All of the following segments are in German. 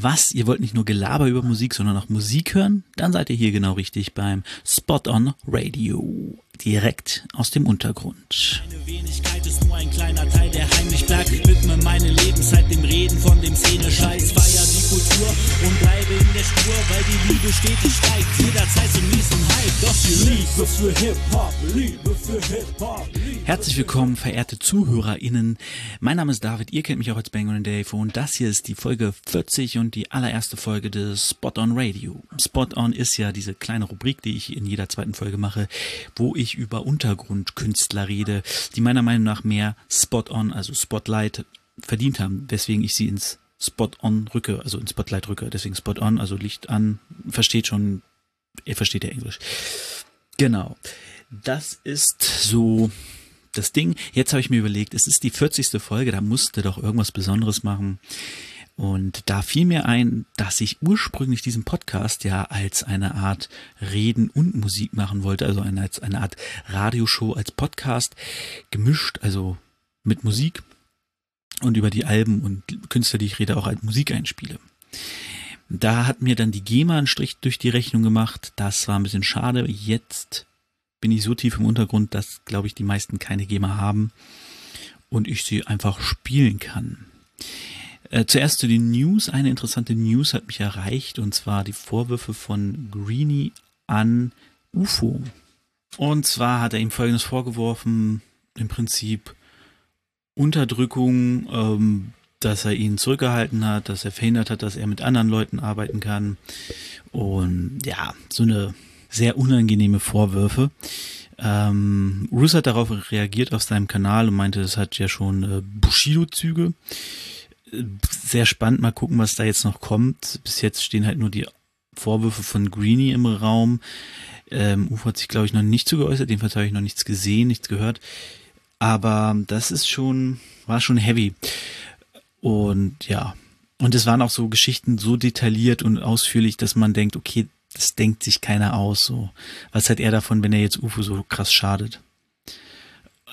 Was? Ihr wollt nicht nur Gelaber über Musik, sondern auch Musik hören? Dann seid ihr hier genau richtig beim Spot on Radio. Direkt aus dem Untergrund. Meine Wenigkeit ist nur ein kleiner Teil, der heimlich bleibt. Ich widme meine Lebenszeit dem Reden von dem Szene-Scheiß. Feier die Kultur und bleibe in der Spur, weil die Liebe stetig steigt. Jederzeit zum nächsten Hype. Doch die Liebe für Hip-Hop, Liebe für Hip-Hop. Herzlich willkommen, verehrte ZuhörerInnen. Mein Name ist David, ihr kennt mich auch als Bang Dave und das hier ist die Folge 40 und die allererste Folge des Spot On Radio. Spot On ist ja diese kleine Rubrik, die ich in jeder zweiten Folge mache, wo ich über Untergrundkünstler rede, die meiner Meinung nach mehr Spot On, also Spotlight verdient haben, weswegen ich sie ins Spot On rücke, also ins Spotlight rücke, deswegen Spot On, also Licht an, versteht schon, ihr versteht ja Englisch. Genau. Das ist so das Ding. Jetzt habe ich mir überlegt, es ist die 40. Folge, da musste doch irgendwas Besonderes machen. Und da fiel mir ein, dass ich ursprünglich diesen Podcast ja als eine Art Reden und Musik machen wollte, also eine, als eine Art Radioshow als Podcast gemischt, also mit Musik und über die Alben und Künstler, die ich rede, auch als Musik einspiele. Da hat mir dann die GEMA einen Strich durch die Rechnung gemacht. Das war ein bisschen schade. Jetzt bin ich so tief im Untergrund, dass, glaube ich, die meisten keine GEMA haben und ich sie einfach spielen kann. Äh, zuerst zu den News. Eine interessante News hat mich erreicht und zwar die Vorwürfe von Greenie an UFO. Und zwar hat er ihm Folgendes vorgeworfen, im Prinzip Unterdrückung, ähm, dass er ihn zurückgehalten hat, dass er verhindert hat, dass er mit anderen Leuten arbeiten kann. Und ja, so eine sehr unangenehme Vorwürfe. Ähm, Roos hat darauf reagiert auf seinem Kanal und meinte, es hat ja schon äh, Bushido-Züge sehr spannend. Mal gucken, was da jetzt noch kommt. Bis jetzt stehen halt nur die Vorwürfe von Greenie im Raum. Ähm, Ufa hat sich, glaube ich, noch nicht zu geäußert. Jedenfalls habe ich noch nichts gesehen, nichts gehört. Aber das ist schon, war schon heavy. Und ja. Und es waren auch so Geschichten so detailliert und ausführlich, dass man denkt, okay, das denkt sich keiner aus. So, was hat er davon, wenn er jetzt UFO so krass schadet?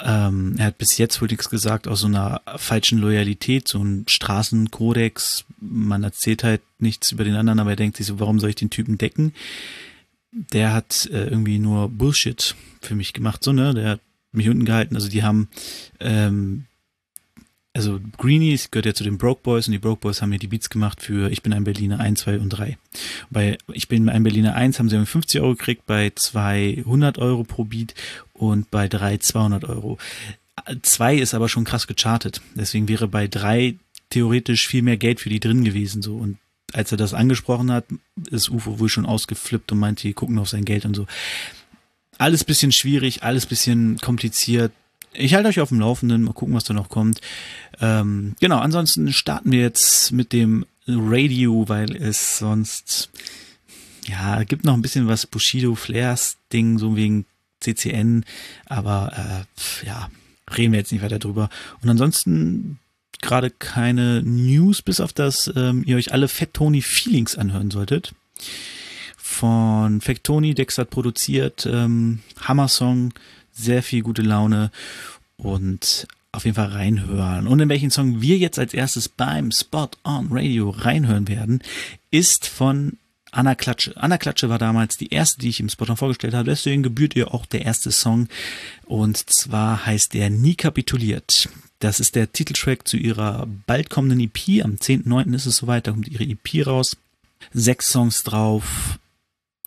Ähm, er hat bis jetzt wohl nichts gesagt aus so einer falschen Loyalität, so ein Straßenkodex. Man erzählt halt nichts über den anderen, aber er denkt sich so, warum soll ich den Typen decken? Der hat äh, irgendwie nur Bullshit für mich gemacht, so, ne? Der hat mich unten gehalten. Also die haben ähm, also Greenies gehört ja zu den Broke Boys und die Broke Boys haben ja die Beats gemacht für Ich bin ein Berliner 1, 2 und 3. Bei Ich bin ein Berliner 1 haben sie 50 Euro gekriegt, bei 200 Euro pro Beat und bei 3 200 Euro. 2 ist aber schon krass gechartet, deswegen wäre bei 3 theoretisch viel mehr Geld für die drin gewesen so und als er das angesprochen hat, ist UFO wohl schon ausgeflippt und meinte, die gucken auf sein Geld und so. Alles bisschen schwierig, alles bisschen kompliziert, ich halte euch auf dem Laufenden, mal gucken, was da noch kommt. Ähm, genau, ansonsten starten wir jetzt mit dem Radio, weil es sonst, ja, gibt noch ein bisschen was Bushido Flairs Ding, so wegen CCN, aber äh, ja, reden wir jetzt nicht weiter drüber. Und ansonsten gerade keine News, bis auf das ähm, ihr euch alle Fat Tony Feelings anhören solltet. Von Factoni, Dex hat produziert, ähm, Hammer-Song, sehr viel gute Laune und auf jeden Fall reinhören. Und in welchen Song wir jetzt als erstes beim Spot on Radio reinhören werden, ist von Anna Klatsche. Anna Klatsche war damals die erste, die ich im Spot on vorgestellt habe. Deswegen gebührt ihr auch der erste Song. Und zwar heißt der Nie kapituliert. Das ist der Titeltrack zu ihrer bald kommenden EP. Am 10.9. ist es soweit. Da kommt ihre EP raus. Sechs Songs drauf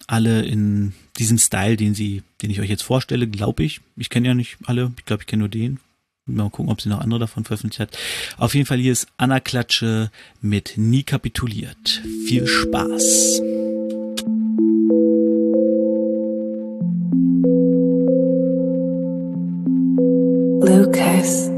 alle in diesem Style, den sie, den ich euch jetzt vorstelle, glaube ich. Ich kenne ja nicht alle, ich glaube, ich kenne nur den. Mal gucken, ob sie noch andere davon veröffentlicht hat. Auf jeden Fall hier ist Anna Klatsche mit Nie kapituliert. Viel Spaß. Lucas.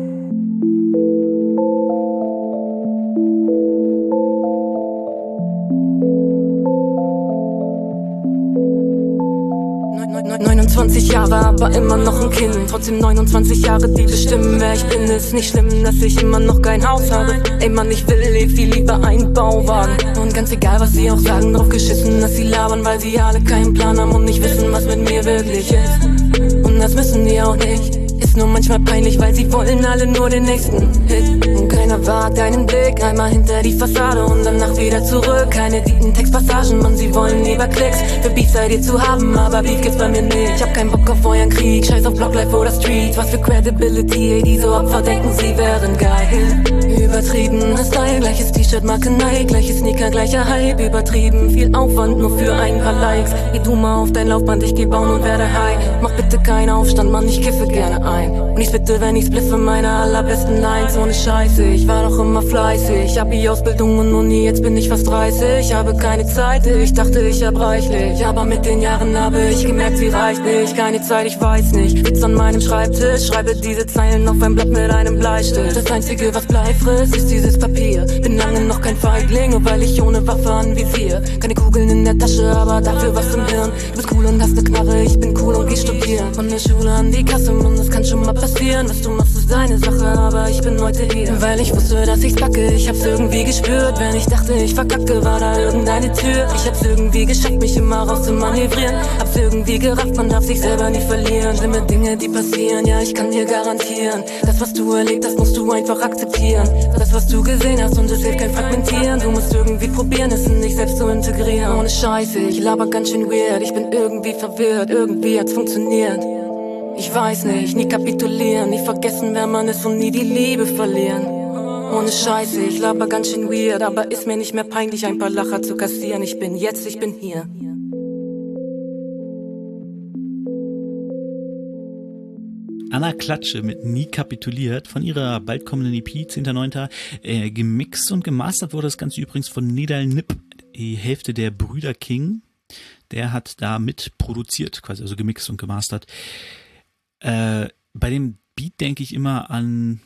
Aber immer noch ein Kind. Trotzdem 29 Jahre, die bestimmen, wer ich bin. Ist nicht schlimm, dass ich immer noch kein Haus habe. Ey Mann, ich will eh viel lieber einen Bauwagen. Und ganz egal, was sie auch sagen, drauf geschissen, dass sie labern, weil sie alle keinen Plan haben und nicht wissen, was mit mir wirklich ist. Und das müssen die auch nicht. Ist nur manchmal peinlich, weil sie wollen alle nur den nächsten Hit. Und keiner wagt einen Blick, einmal hinter die Fassade und danach wieder zurück. Keine dicken Textpassagen, man, sie wollen lieber Klicks. Für Beef seid ihr zu haben, aber Beef gibt's bei mir nicht. Ich hab keinen Bock auf euren Krieg, scheiß auf Blocklife oder Streets. Was für Credibility, ey, diese Opfer denken, sie wären geil. Übertriebener Style, gleiches T-Shirt, Marke Nike, gleiche Sneaker, gleicher Hype. Übertrieben, viel Aufwand nur für ein paar Likes. Geh du mal auf dein Laufband, ich geh bauen und werde high. Mach bitte keinen Aufstand, Mann, ich kiffe gerne ein. Und ich bitte, wenn ich spliffe, meine allerbesten Lines ohne Scheiße. Ich war doch immer fleißig, hab die Ausbildung und Uni, jetzt bin ich fast 30. Habe keine Zeit, ich dachte, ich hab reichlich. Aber mit den Jahren habe ich gemerkt, sie reicht nicht. Keine Zeit, ich weiß nicht. Sitz an meinem Schreibtisch, schreibe diese Zeilen auf ein Blatt mit einem Bleistift. Das einzige, was bleibt frisst, ist dieses Papier. Bin lange noch kein Feigling, nur weil ich ohne Waffe anvisier. Keine Kugeln in der Tasche, aber dafür was im Hirn. Du bist cool und hast ne Knarre, ich bin cool und geh studieren. Von der Schule an die Kasse, Mann, das kann schon mal passieren. Was du machst, ist deine Sache, aber ich bin heute hier. Weil ich wusste, dass ich's packe, ich hab's irgendwie gespürt. Wenn ich dachte, ich verkacke, war da irgendeine Tür. Ich hab's irgendwie geschafft, mich immer raus zu manövrieren. Hab's irgendwie gerafft, man darf sich selber nie verlieren. Schlimme Dinge, die passieren, ja, ich kann dir garantieren. Das, was du erlebt hast, musst du einfach akzeptieren. Das, was du gesehen hast, und es hilft kein Fragmentieren. Du musst irgendwie probieren, es in dich selbst zu integrieren. Ohne Scheiße, ich laber ganz schön weird. Ich bin irgendwie verwirrt, irgendwie hat's funktioniert. Ich weiß nicht, nie kapitulieren, nie vergessen, wer man ist und nie die Liebe verlieren. Ohne Scheiße, ich laber ganz schön weird, aber ist mir nicht mehr peinlich, ein paar Lacher zu kassieren. Ich bin jetzt, ich bin hier. Anna Klatsche mit Nie kapituliert von ihrer bald kommenden EP 10.9. Äh, gemixt und gemastert wurde das Ganze übrigens von Nidal Nip, die Hälfte der Brüder King. Der hat da mit produziert, quasi also gemixt und gemastert. Äh, bei dem Beat denke ich immer an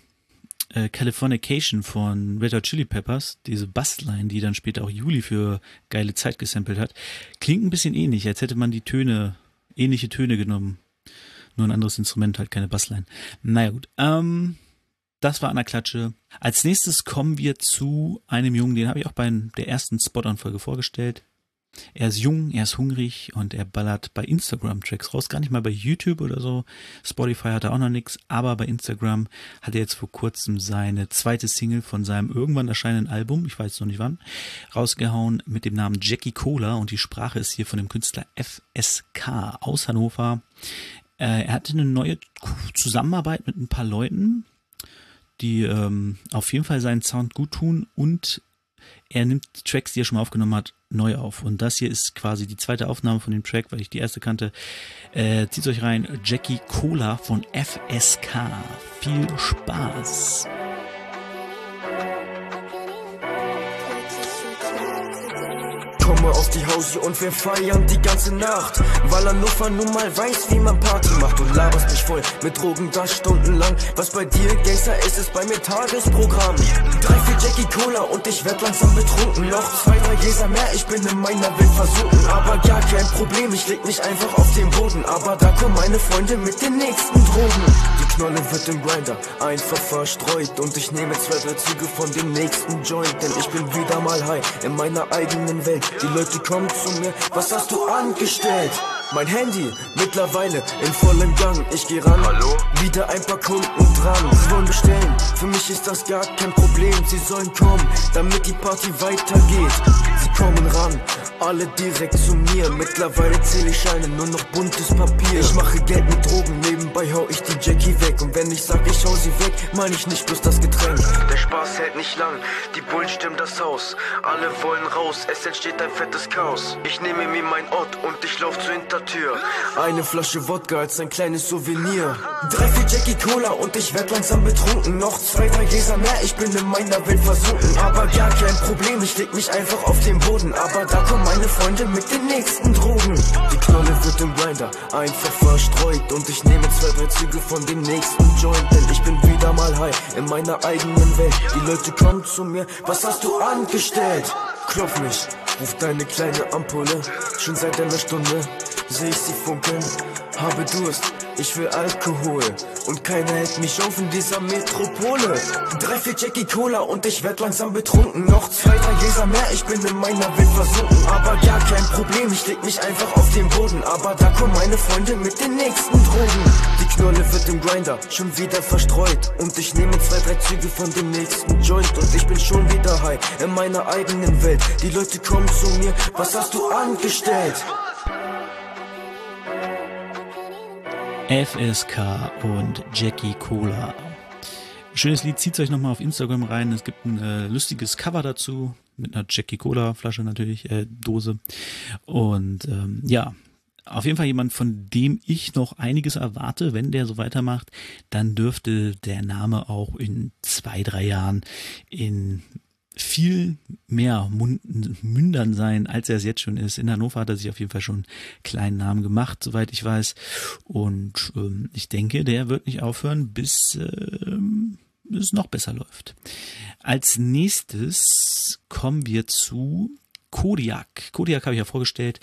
äh, Californication von Red Hot Chili Peppers, diese Bassline, die dann später auch Juli für geile Zeit gesampelt hat. Klingt ein bisschen ähnlich, als hätte man die Töne, ähnliche Töne genommen. Nur ein anderes Instrument, halt keine Bassline. Naja gut, ähm, das war Anna Klatsche. Als nächstes kommen wir zu einem Jungen, den habe ich auch bei der ersten Spot-On-Folge vorgestellt. Er ist jung, er ist hungrig und er ballert bei Instagram Tracks raus, gar nicht mal bei YouTube oder so. Spotify hat er auch noch nichts, aber bei Instagram hat er jetzt vor kurzem seine zweite Single von seinem irgendwann erscheinenden Album, ich weiß noch nicht wann, rausgehauen mit dem Namen Jackie Cola und die Sprache ist hier von dem Künstler FSK aus Hannover. Äh, er hatte eine neue Zusammenarbeit mit ein paar Leuten, die ähm, auf jeden Fall seinen Sound gut tun und er nimmt Tracks, die er schon mal aufgenommen hat, neu auf. Und das hier ist quasi die zweite Aufnahme von dem Track, weil ich die erste kannte. Äh, zieht euch rein, Jackie Cola von FSK. Viel Spaß. Komme auf die Hause und wir feiern die ganze Nacht. Weil Hannover nun mal weiß, wie man Party macht. Und laberst mich voll mit Drogen da stundenlang. Was bei dir Gangster ist, ist bei mir Tagesprogramm. Drei, vier Jackie Cola und ich werd langsam betrunken. Noch zwei, drei Gläser mehr, ich bin in meiner Welt versunken. Aber gar kein Problem, ich leg mich einfach auf den Boden. Aber da kommen meine Freunde mit den nächsten Drogen. Knolle wird im Grinder einfach verstreut. Und ich nehme zwei, drei Züge von dem nächsten Joint. Denn ich bin wieder mal high in meiner eigenen Welt. Die Leute kommen zu mir, was hast du angestellt? Mein Handy mittlerweile in vollem Gang. Ich geh ran, Hallo? wieder ein paar Kunden dran. Sie wollen bestellen, für mich ist das gar kein Problem. Sie sollen kommen, damit die Party weitergeht. Sie kommen ran, alle direkt zu mir. Mittlerweile zähle ich Scheine, nur noch buntes Papier. Ich mache Geld mit Drogen, nebenbei hau ich die Jackie weg. Und wenn ich sag, ich hau sie weg, meine ich nicht bloß das Getränk. Der Spaß hält nicht lang, die Bullen stimmen das Haus. Alle wollen raus, es entsteht ein fettes Chaos. Ich nehme mir mein Ort und ich lauf zur Hintertür. Eine Flasche Wodka als ein kleines Souvenir. Drei, vier Jackie Cola und ich werd langsam betrunken. Noch zwei, drei Gläser mehr, ich bin in meiner Welt versunken. Aber gar kein Problem, ich leg mich einfach auf den Boden. Aber da kommen meine Freunde mit den nächsten Drogen. Die Knolle wird im Grinder einfach verstreut. Und ich nehme zwei, drei Züge von dem nächsten Joint. Denn ich bin wieder mal high in meiner eigenen Welt. Die Leute kommen zu mir, was hast du angestellt? Klopf mich, ruf deine kleine Ampulle. Schon seit einer Stunde seh ich sie funkeln. Habe Durst, ich will Alkohol und keiner hält mich auf in dieser Metropole. Drei, vier Jackie Cola und ich werd langsam betrunken. Noch zwei, drei Gläser mehr, ich bin in meiner Welt versunken. Aber gar kein Problem, ich leg mich einfach auf den Boden. Aber da kommen meine Freunde mit den nächsten Drogen. Die Knolle wird im Grinder schon wieder verstreut. Und ich nehme zwei, drei Züge von dem nächsten Joint. Und ich bin schon wieder high in meiner eigenen Welt. Die Leute kommen zu mir, was hast du angestellt? FSK und Jackie Cola. Schönes Lied, zieht euch nochmal auf Instagram rein. Es gibt ein äh, lustiges Cover dazu, mit einer Jackie Cola Flasche natürlich, äh, Dose. Und ähm, ja, auf jeden Fall jemand, von dem ich noch einiges erwarte. Wenn der so weitermacht, dann dürfte der Name auch in zwei, drei Jahren in viel mehr Mündern sein, als er es jetzt schon ist. In Hannover hat er sich auf jeden Fall schon einen kleinen Namen gemacht, soweit ich weiß. Und ähm, ich denke, der wird nicht aufhören, bis ähm, es noch besser läuft. Als nächstes kommen wir zu Kodiak. Kodiak habe ich ja vorgestellt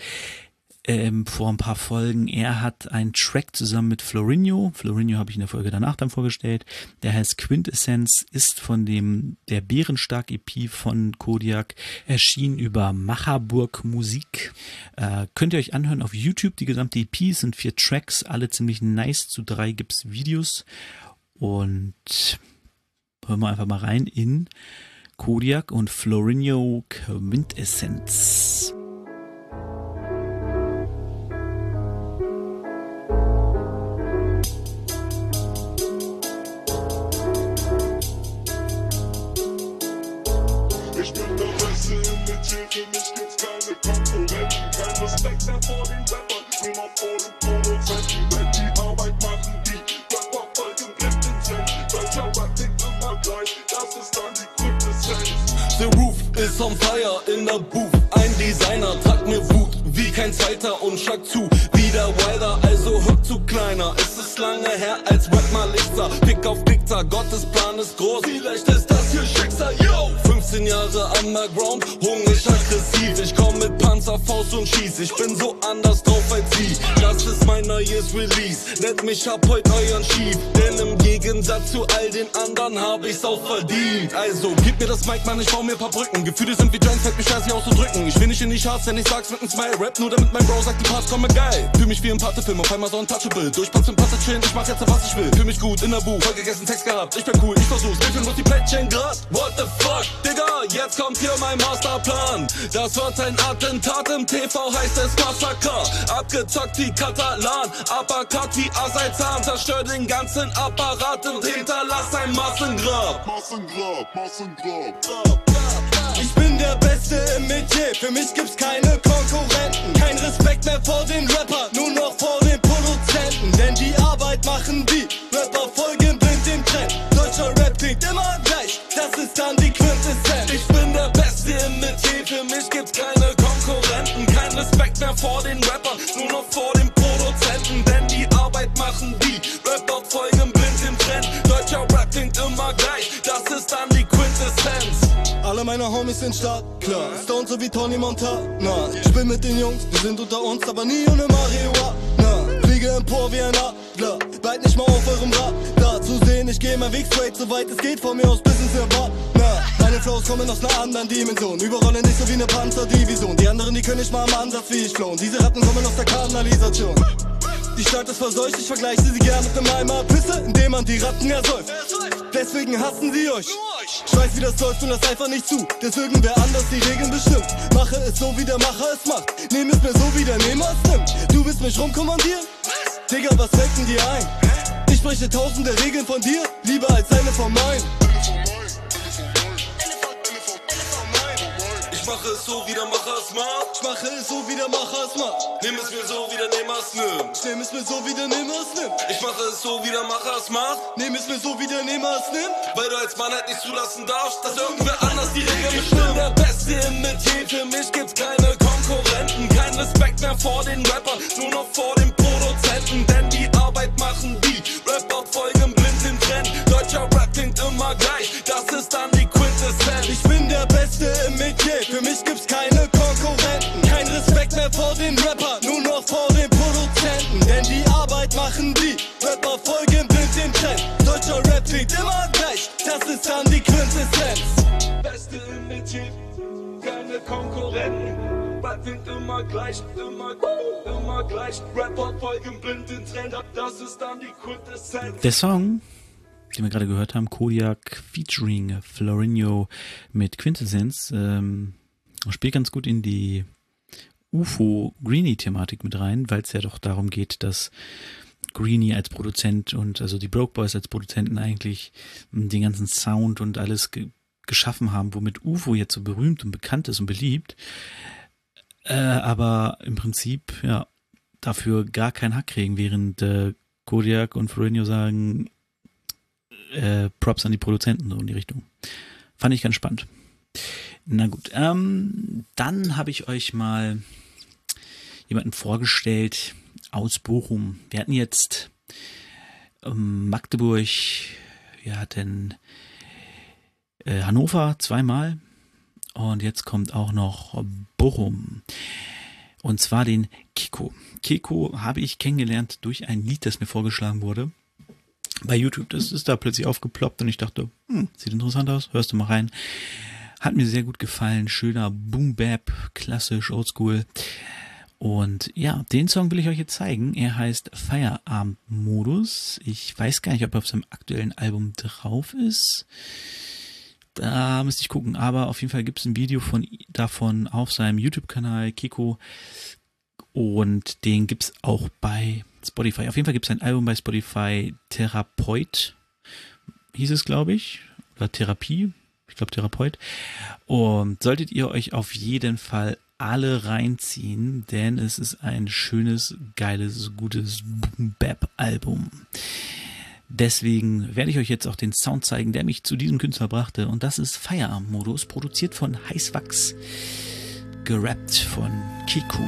ähm, vor ein paar Folgen. Er hat einen Track zusammen mit Florinho. Florinho habe ich in der Folge danach dann vorgestellt. Der heißt Quintessence, ist von dem der Bärenstark EP von Kodiak erschien über Macherburg Musik. Äh, könnt ihr euch anhören auf YouTube. Die gesamte EP sind vier Tracks, alle ziemlich nice. Zu drei gibt's Videos und hören wir einfach mal rein in Kodiak und Florinho Quintessence. Fire in der Booth. Ein Designer tragt mir Wut wie kein zweiter und schlag zu. Wieder Wilder, also hüpf zu kleiner. Es ist lange her, als Rap mal ich sah. Pick auf Pizza, Gottes Plan ist groß. Vielleicht ist das hier Schicksal, yo! 15 Jahre underground, hungrig aggressiv. Ich komm mit Panzer, Faust und schieß. Ich bin so anders drauf als sie. Das ist mein neues Release. Nennt mich ab heute euren Schief. Denn im Gegensatz zu all den anderen hab ich's auch verdient. Also, gib mir das Mic, Mann, ich bau mir paar Brücken. Gefühle sind wie Giants, fällt mich schwer, sie auszudrücken. Ich will nicht in die Charts, denn ich sag's mit nem Smile. Rap nur damit mein Bro sagt, die Parts kommen geil. Fühl mich wie im Patefilm, auf einmal so untouchable. Durchpatz im Patze chillen, ich mach jetzt was ich will. Fühl mich gut in der Buch, voll gegessen, Text gehabt. Ich bin cool, ich versuch's. Viel muss die Plättchen grad? What the fuck, Digga? Jetzt kommt hier mein Masterplan. Das wird ein Attentat im TV, heißt es Massaker. Abgezockt wie Katalan, Uppercut wie Aseizahn. Zerstör den ganzen Apparat und hinterlass ein Massengrab. Massengrab, Massengrab. Ich bin der Beste im Metier, für mich gibt's keine Konkurrenten. Kein Respekt mehr vor den Rapper, nur noch vor den Produzenten. Denn die Arbeit machen die Rapper folgen blind dem Trend. Deutscher Rap klingt immer gleich, das ist dann die Quintessenz. Ich bin der Beste im Metier, für mich gibt's keine Konkurrenten. Kein Respekt mehr vor den Rappern, nur noch vor den Produzenten. Denn die Arbeit machen die Rapper folgen. Deutscher Rap klingt immer gleich, das ist dann die Quintessenz. Alle meine Homies sind stark, klar. Stone so wie Tony Montana. Ich bin mit den Jungs, wir sind unter uns, aber nie ohne Marihuana. Fliege empor wie ein Adler, bald nicht mal auf eurem Rad. Da zu sehen, ich geh mein Weg straight, so weit es geht, von mir aus bis ins Nirvana. Meine Flows kommen aus einer anderen Dimension, überrollen nicht so wie eine Panzerdivision. Die anderen, die können nicht mal am Ansatz wie ich flown. Diese Ratten kommen aus der Kanalisation. Die Stadt ist verseucht, ich vergleiche sie gerne mit einem Eimer Pisse, indem man die Ratten ersäuft. Deswegen hassen sie euch. Ich wie das läuft und das einfach nicht zu. Deswegen wer anders die Regeln bestimmt. Mache es so, wie der Macher es macht. Nehm es mir so, wie der Nehmer es nimmt. Du willst mich rumkommandieren? Digga, was fällt denn dir ein? Ich spreche tausende Regeln von dir, lieber als eine von meinen. Ich mache es so, wie der Macher es macht. Ich mache es so, wie der Macher es macht. Nimm es mir so, wie der Nehmer nimmt. Ich nehm es mir so, wie der Nehmer es nimmt. Ich mache es so, wie der Macher es macht. Nimm es mir so, wie der Nehmer es nimmt. Weil du als Mann halt nicht zulassen darfst, dass irgendwer anders die Regeln bestimmt. Ich bin der Beste im Metier, für mich gibt's keine Konkurrenten. Kein Respekt mehr vor den Rappern, nur noch vor den Produzenten. Denn die Der Song, den wir gerade gehört haben, Kodiak featuring Florinho mit Quintessenz, ähm, spielt ganz gut in die UFO-Greenie-Thematik mit rein, weil es ja doch darum geht, dass Greenie als Produzent und also die Broke Boys als Produzenten eigentlich den ganzen Sound und alles ge geschaffen haben, womit UFO jetzt so berühmt und bekannt ist und beliebt. Äh, aber im Prinzip, ja, dafür gar keinen Hack kriegen, während äh, Kodiak und Florinho sagen, äh, Props an die Produzenten so in die Richtung. Fand ich ganz spannend. Na gut, ähm, dann habe ich euch mal jemanden vorgestellt aus Bochum. Wir hatten jetzt ähm, Magdeburg, wir hatten äh, Hannover zweimal und jetzt kommt auch noch Bochum. Und zwar den Kiko. Kiko habe ich kennengelernt durch ein Lied, das mir vorgeschlagen wurde. Bei YouTube, das ist da plötzlich aufgeploppt und ich dachte, hm, sieht interessant aus, hörst du mal rein. Hat mir sehr gut gefallen, schöner Boom Bap, klassisch, oldschool. Und ja, den Song will ich euch jetzt zeigen. Er heißt Feierabendmodus. Ich weiß gar nicht, ob er auf seinem aktuellen Album drauf ist. Da müsste ich gucken. Aber auf jeden Fall gibt es ein Video von davon auf seinem YouTube-Kanal Kiko. Und den gibt's auch bei Spotify. Auf jeden Fall gibt es ein Album bei Spotify, Therapeut, hieß es, glaube ich. Oder Therapie. Ich glaube Therapeut. Und solltet ihr euch auf jeden Fall alle reinziehen, denn es ist ein schönes, geiles, gutes Bap-Album. Deswegen werde ich euch jetzt auch den Sound zeigen, der mich zu diesem Künstler brachte. Und das ist Feierabendmodus, produziert von Heißwachs, gerappt von Kiku.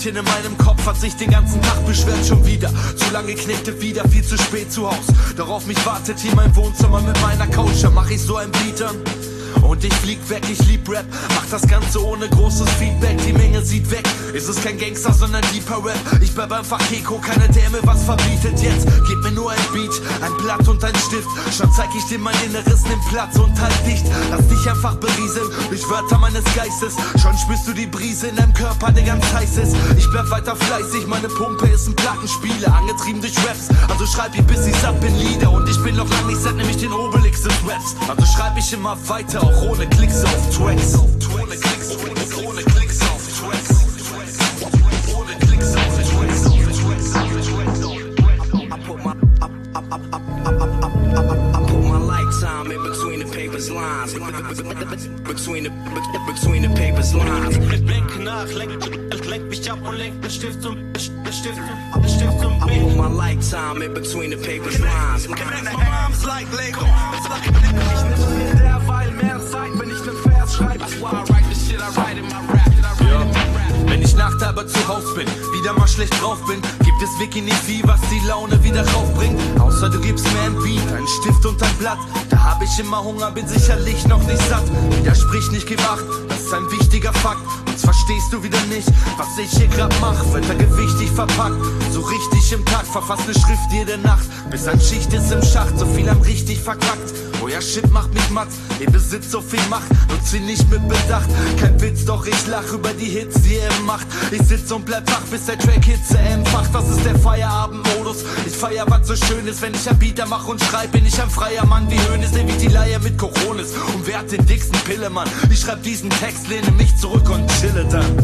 Wutmännchen in meinem Kopf hat sich den ganzen Tag beschwert schon wieder. Zu lange knete wieder, viel zu spät zu Haus. Doch auf mich wartet hier mein Wohnzimmer mit meiner Couch. Da mach ich so ein an. Und ich flieg weg, ich lieb Rap, mach das Ganze ohne großes Feedback, die Menge sieht weg. Ist es kein Gangster, sondern deeper Rap. Ich bleib einfach Keko, keine Dämme, was verbietet jetzt. Gib mir nur ein Beat, ein Blatt und ein Stift. Schon zeig ich dir mein Inneres, nimm Platz und halt dicht. Lass dich einfach berieseln durch Wörter meines Geistes. Schon spürst du die Brise in deinem Körper, der ganz heiß ist. Ich bleib weiter fleißig, meine Pumpe ist ein Plattenspieler, angetrieben durch Raps. Also schreib ich bis ich satt bin Lieder und ich bin noch lang nicht satt, nämlich den Obelix des Raps. Also schreib ich immer weiter, auch ohne Klicks auf Tracks. Ohne Klicks, ohne, Klicks auf Tracks. Ohne Klicks auf Tracks. I put my, I, put my lifetime in between the papers lines. Between the, between the papers lines. Denk nach, lenk, lenk mich ab und lenk den Stift zum, Stift, Stift zum I put my lifetime in between the papers lines. Mom's like Lego. Derweil mehr Zeit, Wenn ich nachts aber zu Haus bin, wieder mal schlecht drauf bin, gibt es wirklich nicht viel, was die Laune wieder raufbringt. Außer du gibst mir ein Beat, ein Stift und ein Blatt. Da hab ich immer Hunger, bin sicherlich noch nicht satt. Widersprich nicht gemacht, das ist ein wichtiger Fakt. Sonst verstehst du wieder nicht, was ich hier grad mach. Wird da gewichtig verpackt, so richtig im Takt. Verfass ne Schrift jede Nacht, bis ein Schicht ist im Schacht. So viel am richtig verkackt. Oh ja, Shit macht mich matt. Ihr besitzt so viel Macht, nutzt sie nicht mit Bedacht. Kein Witz, doch ich lach über die Hits, die ihr macht. Ich sitz und bleib wach, bis der Track Hitze entfacht. Das ist der Feierabendmodus. Ich feier, was so schön ist, wenn ich ein Beater mach und schreib. Bin ich ein freier Mann wie Hönes, der wie die Leier mit Coronis. Und wer hat den dicksten Pillemann? Ich schreib diesen Text, lehne mich zurück und dann.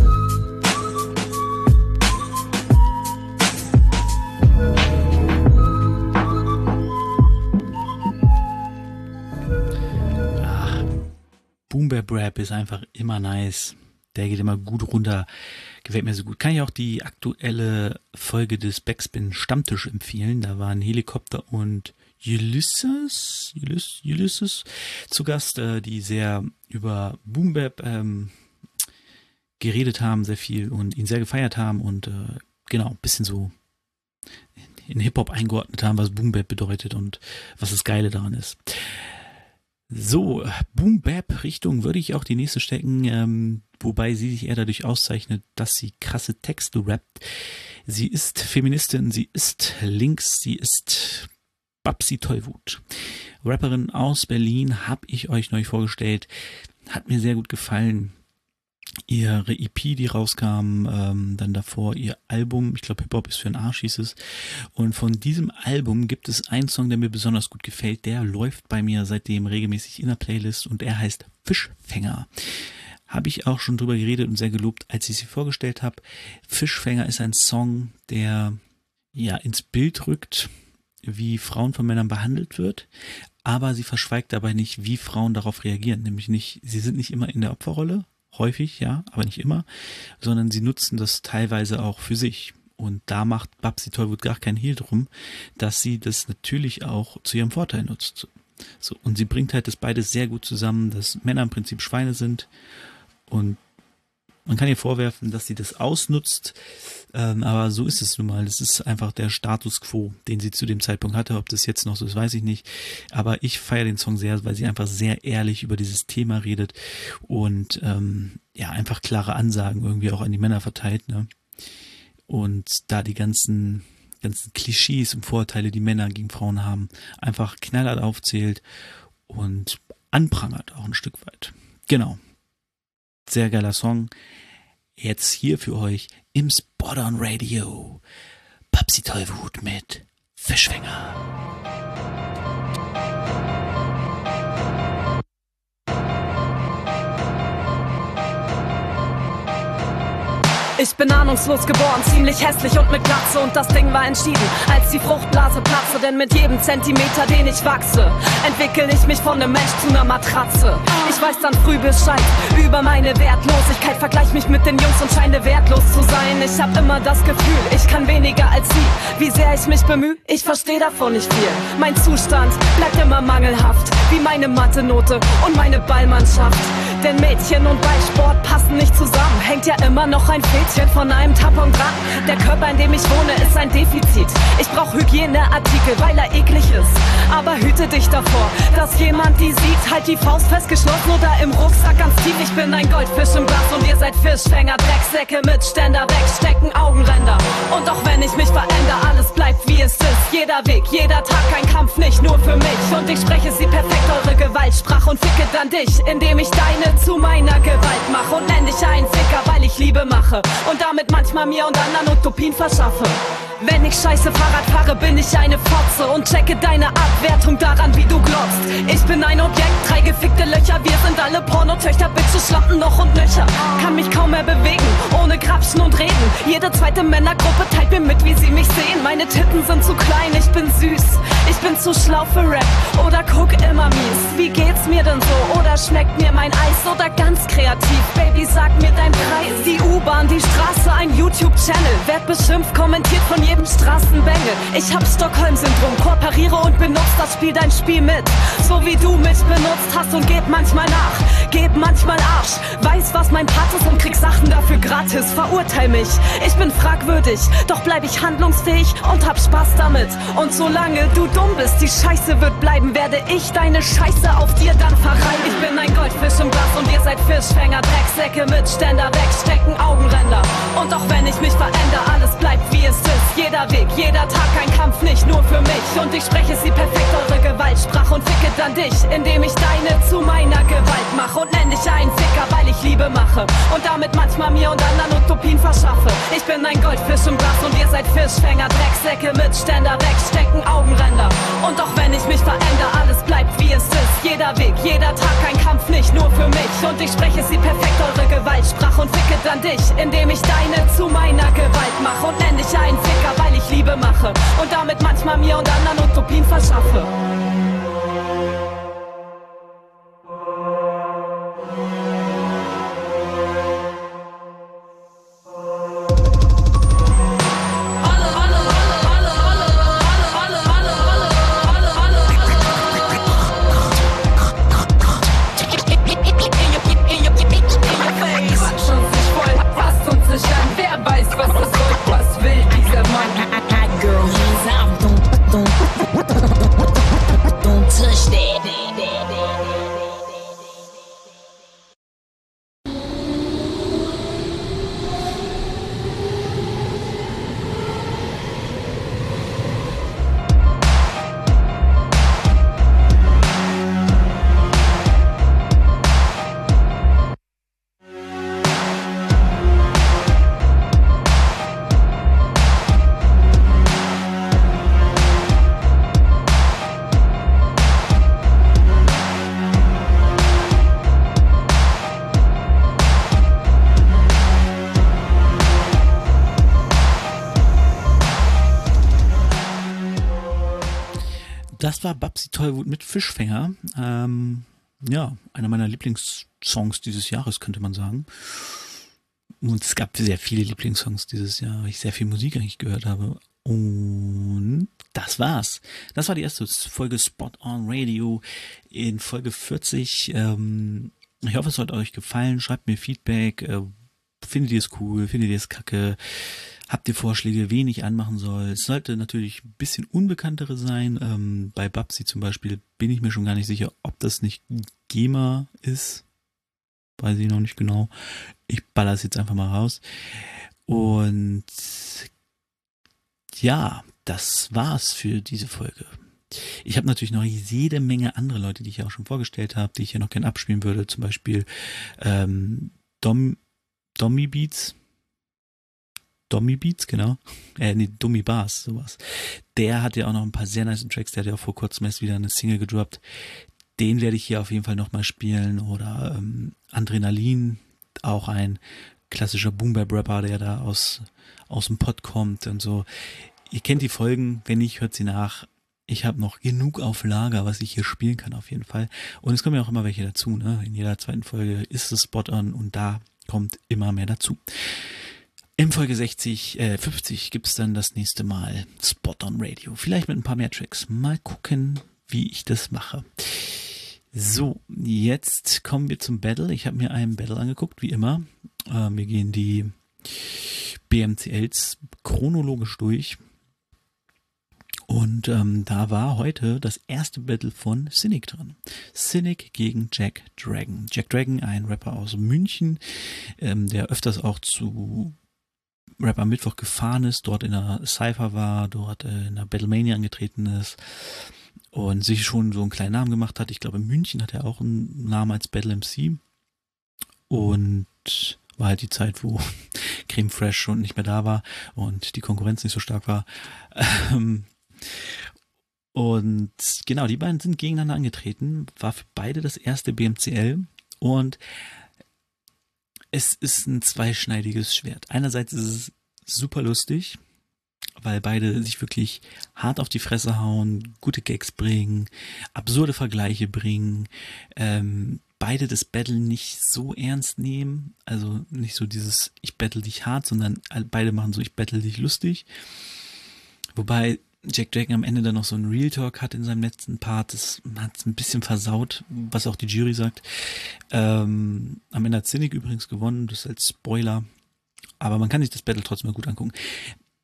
Boom Bap Rap ist einfach immer nice. Der geht immer gut runter. Gefällt mir so gut. Kann ich auch die aktuelle Folge des Backspin Stammtisch empfehlen. Da waren Helikopter und Ulysses, Ulysses, Ulysses zu Gast, äh, die sehr über Boom Bap ähm, geredet haben, sehr viel und ihn sehr gefeiert haben und äh, genau, ein bisschen so in Hip-Hop eingeordnet haben, was Boom Bap bedeutet und was das Geile daran ist. So, Boom Bap Richtung würde ich auch die nächste stecken, ähm, wobei sie sich eher dadurch auszeichnet, dass sie krasse Texte rappt. Sie ist Feministin, sie ist links, sie ist Babsi Tollwut. Rapperin aus Berlin habe ich euch neu vorgestellt. Hat mir sehr gut gefallen ihre EP, die rauskam, ähm, dann davor ihr Album, ich glaube Hip-Hop ist für ein Arsch hieß es. Und von diesem Album gibt es einen Song, der mir besonders gut gefällt. Der läuft bei mir seitdem regelmäßig in der Playlist und er heißt Fischfänger. Habe ich auch schon drüber geredet und sehr gelobt, als ich sie vorgestellt habe. Fischfänger ist ein Song, der ja ins Bild rückt, wie Frauen von Männern behandelt wird, aber sie verschweigt dabei nicht, wie Frauen darauf reagieren. Nämlich nicht, sie sind nicht immer in der Opferrolle, häufig, ja, aber nicht immer, sondern sie nutzen das teilweise auch für sich. Und da macht Babsi Tollwood gar keinen Hehl drum, dass sie das natürlich auch zu ihrem Vorteil nutzt. So, und sie bringt halt das beides sehr gut zusammen, dass Männer im Prinzip Schweine sind und man kann ihr vorwerfen, dass sie das ausnutzt, ähm, aber so ist es nun mal. Das ist einfach der Status quo, den sie zu dem Zeitpunkt hatte. Ob das jetzt noch so ist, weiß ich nicht. Aber ich feiere den Song sehr, weil sie einfach sehr ehrlich über dieses Thema redet und ähm, ja, einfach klare Ansagen irgendwie auch an die Männer verteilt. Ne? Und da die ganzen ganzen Klischees und Vorurteile, die Männer gegen Frauen haben, einfach knallhart aufzählt und anprangert auch ein Stück weit. Genau. Sehr geiler Song. Jetzt hier für euch im Spot on Radio. Papsi Tollwut mit Fischfänger. Ich bin ahnungslos geboren, ziemlich hässlich und mit Glatze und das Ding war entschieden, als die Fruchtblase platze, denn mit jedem Zentimeter, den ich wachse, entwickel ich mich von nem Mensch zu ner Matratze. Ich weiß dann früh Bescheid über meine Wertlosigkeit, vergleich mich mit den Jungs und scheine wertlos zu sein. Ich hab immer das Gefühl, ich kann weniger als sie. Wie sehr ich mich bemühe, ich versteh davon nicht viel. Mein Zustand bleibt immer mangelhaft, wie meine Mathe-Note und meine Ballmannschaft. Denn Mädchen und Ballsport passen nicht zusammen. Hängt ja immer noch ein Fädchen von einem Tampon dran. Der Körper, in dem ich wohne, ist ein Defizit. Ich brauch Hygieneartikel, weil er eklig ist. Aber hüte dich davor, dass jemand die sieht. Halt die Faust festgeschlossen oder im Rucksack ganz tief. Ich bin ein Goldfisch im Glas und ihr seid Fischfänger. Drecksäcke mit Ständer wegstecken, Augenränder. Und auch wenn ich mich verändere, alles bleibt wie es ist. Jeder Weg, jeder Tag ein Kampf, nicht nur für mich. Und ich spreche sie perfekt, eure Gewaltsprache und ficke dann dich, indem ich deine zu meiner Gewalt mache und nenn dich einen Ficker, weil ich Liebe mache und damit manchmal mir und anderen Utopien verschaffe. Wenn ich scheiße Fahrrad fahre, bin ich eine Fotze und checke deine Abwertung daran, wie du glotzt. Ich bin ein Objekt, drei gefickte Löcher, wir sind alle Pornotöchter, Bitches, Schlampen noch und Nöcher. Kann mich kaum mehr bewegen, ohne Grapschen und Reden. Jede zweite Männergruppe teilt mir mit, wie sie mich sehen. Meine Titten sind zu klein, ich bin süß. Ich bin zu schlau für Rap oder guck immer mies. Wie geht's mir denn so? Oder schmeckt mir mein Eis oder ganz kreativ? Baby, sag mir dein Preis. Die U-Bahn, die Straße, ein YouTube-Channel. Werd beschimpft, kommentiert von jedem Straßenbengel. Ich hab Stockholm-Syndrom, kooperiere und benutzt das Spiel dein Spiel mit. So wie du mich benutzt hast und geb manchmal nach. Geb manchmal Arsch. Weiß, was mein Part ist und krieg Sachen dafür gratis. Verurteil mich. Ich bin fragwürdig, doch bleib ich handlungsfähig und hab Spaß damit. Und solange du dumm bist, die Scheiße wird bleiben, werde ich deine Scheiße auf dir dann verreiben. Ich bin ein Goldfisch im Glas und ihr seid Fischfänger, Drecksäcke mit Ständer, wegstecken Augenränder. Und auch wenn ich mich verändere, alles bleibt wie es ist. Jeder Weg, jeder Tag ein Kampf, nicht nur für mich. Und ich spreche sie perfekt, eure Gewaltsprache und ficke dann dich, indem ich deine zu meiner Gewalt mache und nenn dich einen Ficker, weil ich Liebe mache. Und damit manchmal mir und anderen Utopien verschaffe. Ich bin ein Goldfisch im Glas und ihr seid Fischfänger, Drecksäcke mit Ständer, wegstecken Augenränder. Und auch wenn ich mich verändere, alles bleibt wie es ist. Jeder Weg, jeder Tag ein Kampf, nicht nur für mich. Und ich spreche sie perfekt, eure Gewaltsprache und ficke dann dich, indem ich deine zu meiner Gewalt mache und nenn dich einen Ficker, weil ich Liebe mache. Und damit manchmal mir und anderen Utopien verschaffe. War Babsi Tollwut mit Fischfänger. Ähm, ja, einer meiner Lieblingssongs dieses Jahres, könnte man sagen. Und es gab sehr viele Lieblingssongs dieses Jahr, weil ich sehr viel Musik eigentlich gehört habe. Und das war's. Das war die erste Folge Spot on Radio in Folge 40. Ähm, ich hoffe, es hat euch gefallen. Schreibt mir Feedback. Äh, findet ihr es cool? Findet ihr es kacke? Habt ihr Vorschläge, wen ich anmachen soll? Es sollte natürlich ein bisschen unbekanntere sein. Ähm, bei Babsi zum Beispiel bin ich mir schon gar nicht sicher, ob das nicht GEMA ist. Weiß ich noch nicht genau. Ich baller es jetzt einfach mal raus. Und ja, das war's für diese Folge. Ich habe natürlich noch jede Menge andere Leute, die ich ja auch schon vorgestellt habe, die ich ja noch gerne abspielen würde. Zum Beispiel ähm, Dom, Dommy Beats Dommy Beats, genau. Äh, nee, Dummy Bars, sowas. Der hat ja auch noch ein paar sehr nice Tracks. Der hat ja auch vor kurzem erst wieder eine Single gedroppt. Den werde ich hier auf jeden Fall nochmal spielen. Oder ähm, Adrenalin, auch ein klassischer Boom-Bap-Rapper, der da aus, aus dem Pod kommt und so. Ihr kennt die Folgen, wenn nicht, hört sie nach. Ich habe noch genug auf Lager, was ich hier spielen kann auf jeden Fall. Und es kommen ja auch immer welche dazu. Ne? In jeder zweiten Folge ist es Spot-On und da kommt immer mehr dazu. In Folge 60, äh, 50 gibt's dann das nächste Mal Spot on Radio. Vielleicht mit ein paar mehr Tracks. Mal gucken, wie ich das mache. So, jetzt kommen wir zum Battle. Ich habe mir einen Battle angeguckt, wie immer. Äh, wir gehen die BMCLs chronologisch durch. Und ähm, da war heute das erste Battle von Cynic drin. Cynic gegen Jack Dragon. Jack Dragon, ein Rapper aus München, ähm, der öfters auch zu Rap am Mittwoch gefahren ist, dort in der Cypher war, dort äh, in der Battlemania angetreten ist und sich schon so einen kleinen Namen gemacht hat. Ich glaube, in München hat er auch einen Namen als Battle MC. Und war halt die Zeit, wo Creme Fresh schon nicht mehr da war und die Konkurrenz nicht so stark war. Ähm, und genau, die beiden sind gegeneinander angetreten, war für beide das erste BMCL und es ist ein zweischneidiges Schwert. Einerseits ist es super lustig, weil beide sich wirklich hart auf die Fresse hauen, gute Gags bringen, absurde Vergleiche bringen, ähm, beide das Battle nicht so ernst nehmen, also nicht so dieses ich battle dich hart, sondern beide machen so ich battle dich lustig. Wobei Jack Dragon am Ende dann noch so einen Real Talk hat in seinem letzten Part. Das hat es ein bisschen versaut, was auch die Jury sagt. Ähm, am Ende hat Cynic übrigens gewonnen, das als Spoiler. Aber man kann sich das Battle trotzdem mal gut angucken.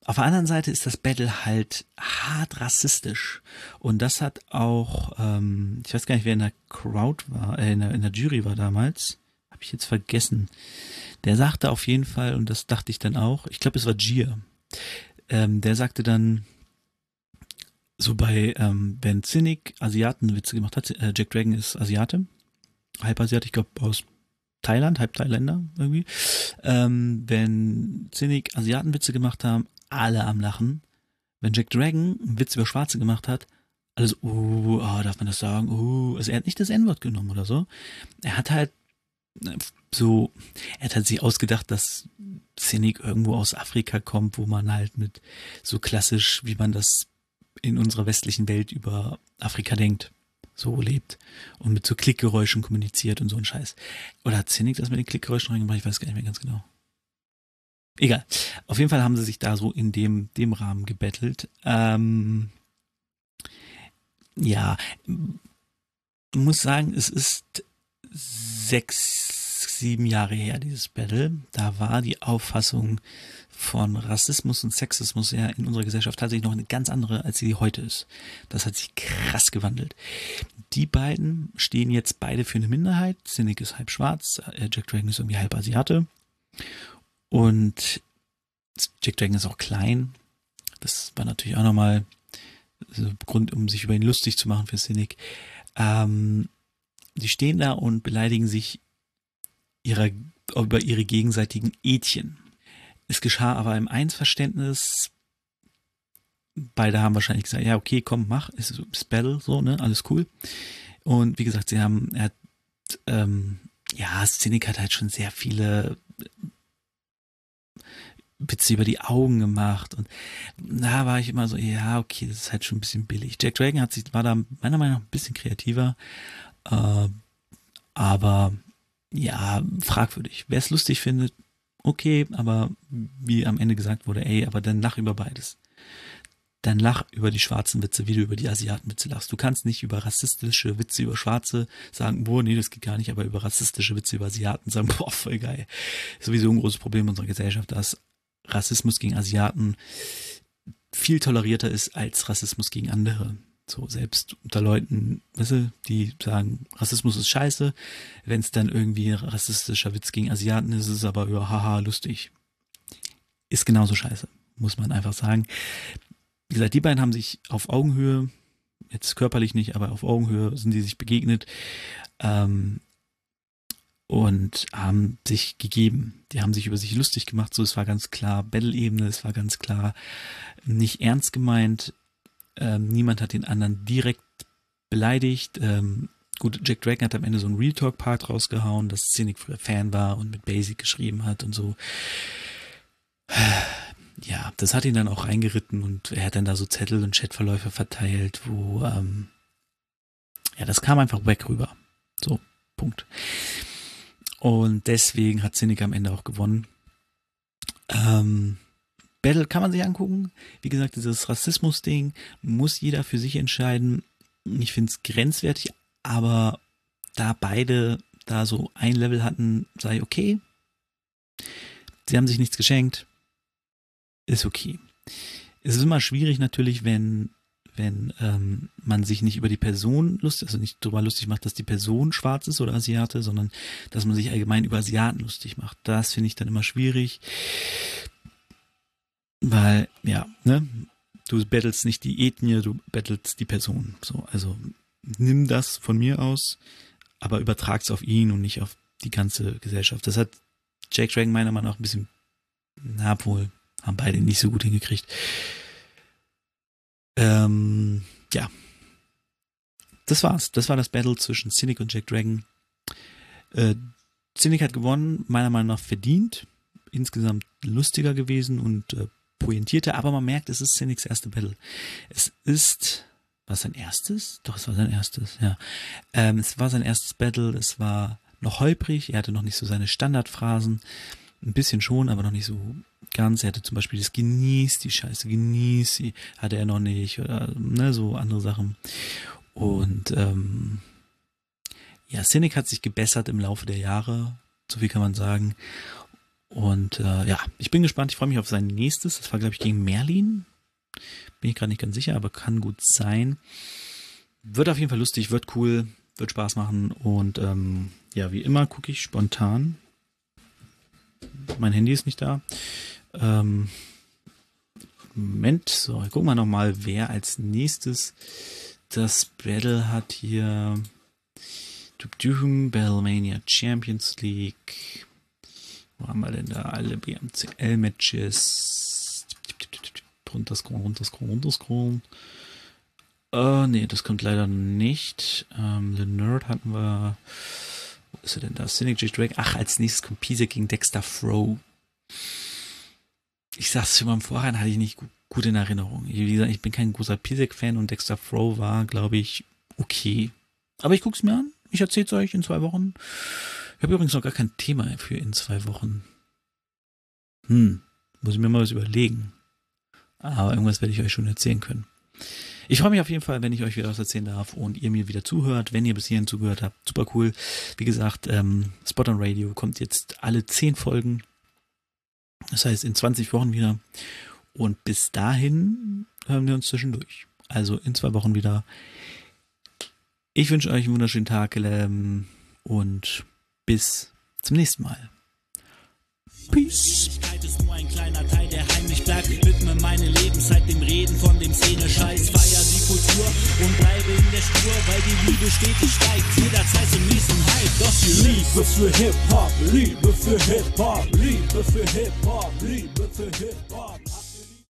Auf der anderen Seite ist das Battle halt hart rassistisch. Und das hat auch, ähm, ich weiß gar nicht, wer in der Crowd war, äh, in, der, in der Jury war damals. Habe ich jetzt vergessen. Der sagte auf jeden Fall, und das dachte ich dann auch, ich glaube, es war Gier. Ähm, der sagte dann, so bei, ähm, wenn Cynic Asiatenwitze gemacht hat, äh, Jack Dragon ist Asiate, halb Asiat, ich glaube aus Thailand, halb Thailänder irgendwie. Ähm, wenn Cynic Asiatenwitze gemacht haben, alle am Lachen. Wenn Jack Dragon einen Witz über Schwarze gemacht hat, alles, uh, oh, darf man das sagen? Uh, also er hat nicht das N-Wort genommen oder so. Er hat halt äh, so, er hat halt sich ausgedacht, dass Cynic irgendwo aus Afrika kommt, wo man halt mit so klassisch, wie man das in unserer westlichen Welt über Afrika denkt, so lebt und mit so Klickgeräuschen kommuniziert und so ein Scheiß. Oder hat Zinnig das mit den Klickgeräuschen reingemacht? Ich weiß gar nicht mehr ganz genau. Egal. Auf jeden Fall haben sie sich da so in dem, dem Rahmen gebettelt. Ähm, ja, muss sagen, es ist sechs, sieben Jahre her, dieses Battle. Da war die Auffassung von Rassismus und Sexismus ja in unserer Gesellschaft tatsächlich noch eine ganz andere, als sie heute ist. Das hat sich krass gewandelt. Die beiden stehen jetzt beide für eine Minderheit. Cynic ist halb schwarz, äh, Jack Dragon ist irgendwie halb Asiate. Und Jack Dragon ist auch klein. Das war natürlich auch nochmal so Grund, um sich über ihn lustig zu machen für Cynic. Ähm, die stehen da und beleidigen sich ihrer, über ihre gegenseitigen Ädchen. Es geschah aber im Einverständnis. Beide haben wahrscheinlich gesagt, ja, okay, komm, mach, ist, ist Battle, so, ne, alles cool. Und wie gesagt, sie haben, er hat, ähm, ja, Szenik hat halt schon sehr viele Witze über die Augen gemacht und da war ich immer so, ja, okay, das ist halt schon ein bisschen billig. Jack Dragon hat sich, war da meiner Meinung nach ein bisschen kreativer, äh, aber ja, fragwürdig. Wer es lustig findet, okay, aber wie am Ende gesagt wurde, ey, aber dann lach über beides. Dann lach über die schwarzen Witze, wie du über die Asiatenwitze lachst. Du kannst nicht über rassistische Witze über Schwarze sagen, boah, nee, das geht gar nicht, aber über rassistische Witze über Asiaten sagen, boah, voll geil. Sowieso ein großes Problem unserer Gesellschaft, dass Rassismus gegen Asiaten viel tolerierter ist als Rassismus gegen andere. So, selbst unter Leuten, weißt du, die sagen, Rassismus ist scheiße. Wenn es dann irgendwie rassistischer Witz gegen Asiaten ist, ist es aber, ja, haha, lustig. Ist genauso scheiße, muss man einfach sagen. Wie gesagt, die beiden haben sich auf Augenhöhe, jetzt körperlich nicht, aber auf Augenhöhe sind die sich begegnet. Ähm, und haben sich gegeben. Die haben sich über sich lustig gemacht, so es war ganz klar Battle-Ebene, es war ganz klar nicht ernst gemeint. Ähm, niemand hat den anderen direkt beleidigt. Ähm, gut, Jack Dragon hat am Ende so einen Real Talk-Part rausgehauen, dass Cynic früher Fan war und mit Basic geschrieben hat und so. Ja, das hat ihn dann auch reingeritten und er hat dann da so Zettel und Chatverläufe verteilt, wo ähm, ja, das kam einfach weg rüber. So, Punkt. Und deswegen hat Cynic am Ende auch gewonnen. Ähm, Battle kann man sich angucken. Wie gesagt, dieses Rassismus-Ding muss jeder für sich entscheiden. Ich finde es grenzwertig, aber da beide da so ein Level hatten, sei okay. Sie haben sich nichts geschenkt. Ist okay. Es ist immer schwierig natürlich, wenn wenn ähm, man sich nicht über die Person lustig, also nicht darüber lustig macht, dass die Person schwarz ist oder Asiate, sondern dass man sich allgemein über Asiaten lustig macht. Das finde ich dann immer schwierig. Weil, ja, ne, du battlest nicht die Ethnie, du battlest die Person. So, also nimm das von mir aus, aber übertrag's auf ihn und nicht auf die ganze Gesellschaft. Das hat Jack Dragon meiner Meinung nach ein bisschen, na wohl, haben beide nicht so gut hingekriegt. Ähm, ja. Das war's. Das war das Battle zwischen Cynic und Jack Dragon. Äh, Cynic hat gewonnen, meiner Meinung nach verdient. Insgesamt lustiger gewesen und äh, pointierter, aber man merkt, es ist Cynics erste Battle. Es ist, war sein erstes? Doch, es war sein erstes, ja. Ähm, es war sein erstes Battle, es war noch holprig, er hatte noch nicht so seine Standardphrasen. Ein bisschen schon, aber noch nicht so ganz. Er hatte zum Beispiel das Genieß, die Scheiße, genieß sie, hatte er noch nicht, oder ne, so andere Sachen. Und ähm, ja, Cynic hat sich gebessert im Laufe der Jahre, so viel kann man sagen. Und äh, ja, ich bin gespannt, ich freue mich auf sein nächstes. Das war, glaube ich, gegen Merlin. Bin ich gerade nicht ganz sicher, aber kann gut sein. Wird auf jeden Fall lustig, wird cool, wird Spaß machen. Und ähm, ja, wie immer gucke ich spontan mein Handy ist nicht da. Ähm, Moment, so, gucken wir nochmal, wer als nächstes das Battle hat hier. Battlemania Champions League. Wo haben wir denn da alle BMCL-Matches? Runterscrollen, runterscrollen, runterscrollen. Äh, nee, das kommt leider nicht. Ähm, The Nerd hatten wir. Wo ist er denn da? Cynic J. Drake. Ach, als nächstes kommt Pisa gegen Dexter Fro. Ich sag's schon mal im Vorhinein, hatte ich nicht gut, gut in Erinnerung. Wie gesagt, ich bin kein großer Pisek-Fan und Dexter Fro war, glaube ich, okay. Aber ich guck's mir an. Ich erzähl's euch in zwei Wochen. Ich habe übrigens noch gar kein Thema für in zwei Wochen. Hm, muss ich mir mal was überlegen. Aber irgendwas werde ich euch schon erzählen können. Ich freue mich auf jeden Fall, wenn ich euch wieder was erzählen darf und ihr mir wieder zuhört. Wenn ihr bis hierhin zugehört habt, super cool. Wie gesagt, ähm, Spot on Radio kommt jetzt alle zehn Folgen. Das heißt in 20 Wochen wieder. Und bis dahin hören wir uns zwischendurch. Also in zwei Wochen wieder. Ich wünsche euch einen wunderschönen Tag ähm, und bis zum nächsten Mal. Peace. ist nur ein kleiner Teil, der heimlich bleibt. Widme meine Lebenszeit dem Reden von dem Szene-Scheiß. Feier die Kultur und bleibe in der Spur, weil die Liebe stetig steigt. Jederzeit zum nächsten Hype. Doch die Liebe für Hip-Hop, Liebe für Hip-Hop, Liebe für Hip-Hop, Liebe für Hip-Hop.